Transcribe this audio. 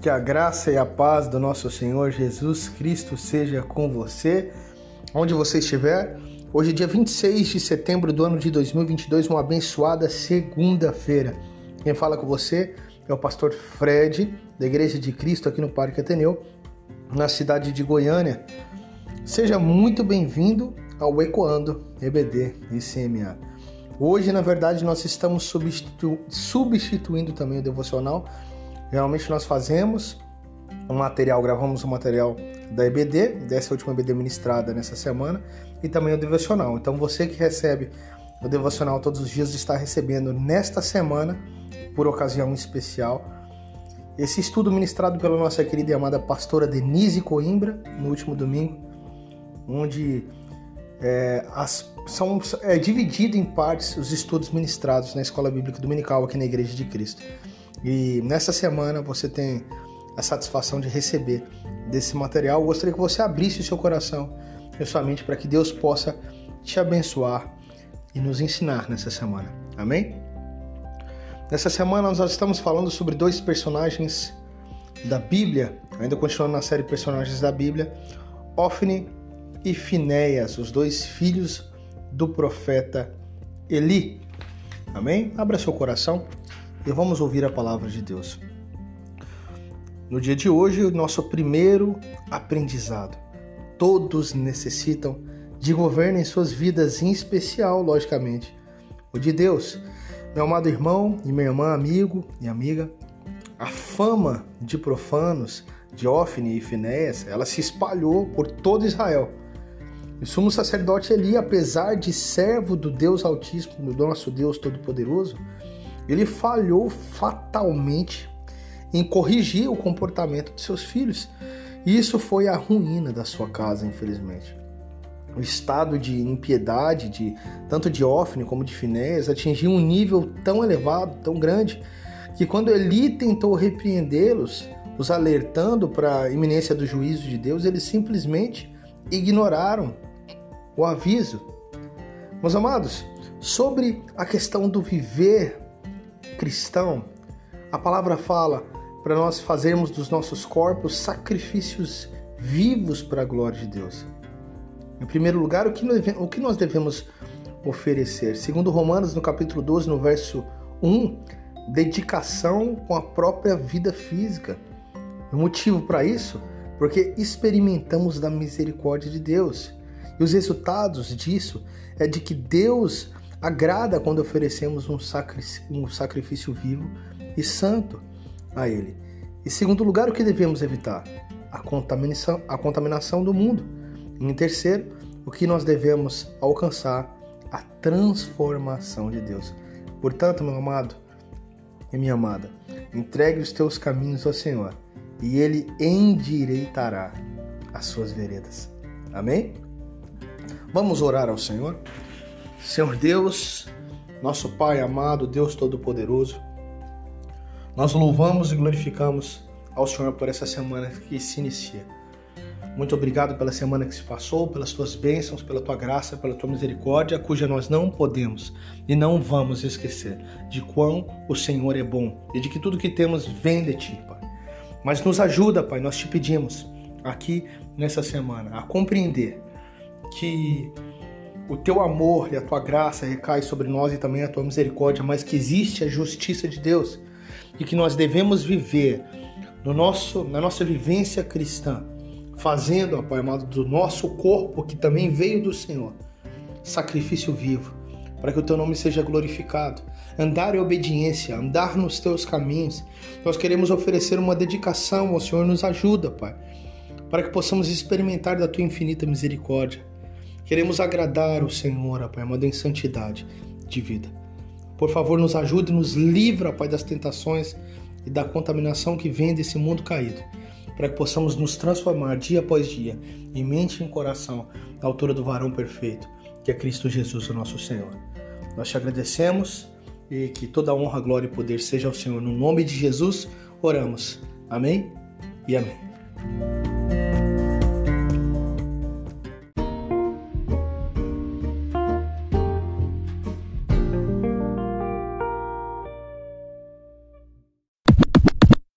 Que a graça e a paz do nosso Senhor Jesus Cristo seja com você, onde você estiver. Hoje, dia 26 de setembro do ano de 2022, uma abençoada segunda-feira. Quem fala com você é o pastor Fred, da Igreja de Cristo aqui no Parque Ateneu, na cidade de Goiânia. Seja muito bem-vindo ao Ecoando EBD e CMA. Hoje, na verdade, nós estamos substitu substituindo também o devocional Geralmente nós fazemos um material, gravamos um material da EBD, dessa última EBD ministrada nessa semana, e também o devocional. Então você que recebe o devocional todos os dias está recebendo nesta semana, por ocasião especial, esse estudo ministrado pela nossa querida e amada pastora Denise Coimbra no último domingo, onde é, as, são é, dividido em partes os estudos ministrados na Escola Bíblica Dominical aqui na Igreja de Cristo. E nessa semana você tem a satisfação de receber desse material. Eu gostaria que você abrisse o seu coração e sua mente para que Deus possa te abençoar e nos ensinar nessa semana. Amém? Nessa semana nós estamos falando sobre dois personagens da Bíblia, ainda continuando na série Personagens da Bíblia, Ofne e Finéias, os dois filhos do profeta Eli. Amém? Abra seu coração e vamos ouvir a palavra de Deus. No dia de hoje, o nosso primeiro aprendizado. Todos necessitam de governo em suas vidas, em especial, logicamente, o de Deus. Meu amado irmão e minha irmã, amigo e amiga, a fama de profanos de Ofne e Finéias, ela se espalhou por todo Israel. O sumo sacerdote Eli, apesar de servo do Deus Altíssimo, do nosso Deus Todo-Poderoso, ele falhou fatalmente em corrigir o comportamento de seus filhos. E isso foi a ruína da sua casa, infelizmente. O estado de impiedade de tanto de Ofne como de Finés atingiu um nível tão elevado, tão grande, que quando Eli tentou repreendê-los, os alertando para a iminência do juízo de Deus, eles simplesmente ignoraram o aviso. Meus amados, sobre a questão do viver cristão, a palavra fala para nós fazermos dos nossos corpos sacrifícios vivos para a glória de Deus. Em primeiro lugar, o que, nós, devemos oferecer? Segundo Romanos, no capítulo 12, no verso 1, dedicação com a própria vida física. O motivo para isso? Porque experimentamos da misericórdia de Deus. E os resultados disso é de que Deus agrada quando oferecemos um, um sacrifício vivo e santo a Ele. Em segundo lugar, o que devemos evitar? A contaminação, a contaminação do mundo. E em terceiro, o que nós devemos alcançar? A transformação de Deus. Portanto, meu amado e minha amada, entregue os teus caminhos ao Senhor e Ele endireitará as suas veredas. Amém? Vamos orar ao Senhor? Senhor Deus, nosso Pai amado, Deus Todo-Poderoso, nós louvamos e glorificamos ao Senhor por essa semana que se inicia. Muito obrigado pela semana que se passou, pelas tuas bênçãos, pela tua graça, pela tua misericórdia, cuja nós não podemos e não vamos esquecer de quão o Senhor é bom e de que tudo que temos vem de ti, Pai. Mas nos ajuda, Pai, nós te pedimos aqui nessa semana a compreender que o teu amor e a tua graça recai sobre nós e também a tua misericórdia, mas que existe a justiça de Deus e que nós devemos viver no nosso, na nossa vivência cristã, fazendo, ó Pai amado, do nosso corpo, que também veio do Senhor, sacrifício vivo, para que o teu nome seja glorificado. Andar em obediência, andar nos teus caminhos. Nós queremos oferecer uma dedicação ao Senhor, nos ajuda, Pai, para que possamos experimentar da tua infinita misericórdia Queremos agradar o Senhor, Pai amado, em santidade de vida. Por favor, nos ajude, nos livra, Pai, das tentações e da contaminação que vem desse mundo caído, para que possamos nos transformar dia após dia, em mente e em coração, à altura do varão perfeito, que é Cristo Jesus, o nosso Senhor. Nós te agradecemos e que toda honra, glória e poder seja ao Senhor. No nome de Jesus, oramos. Amém e amém.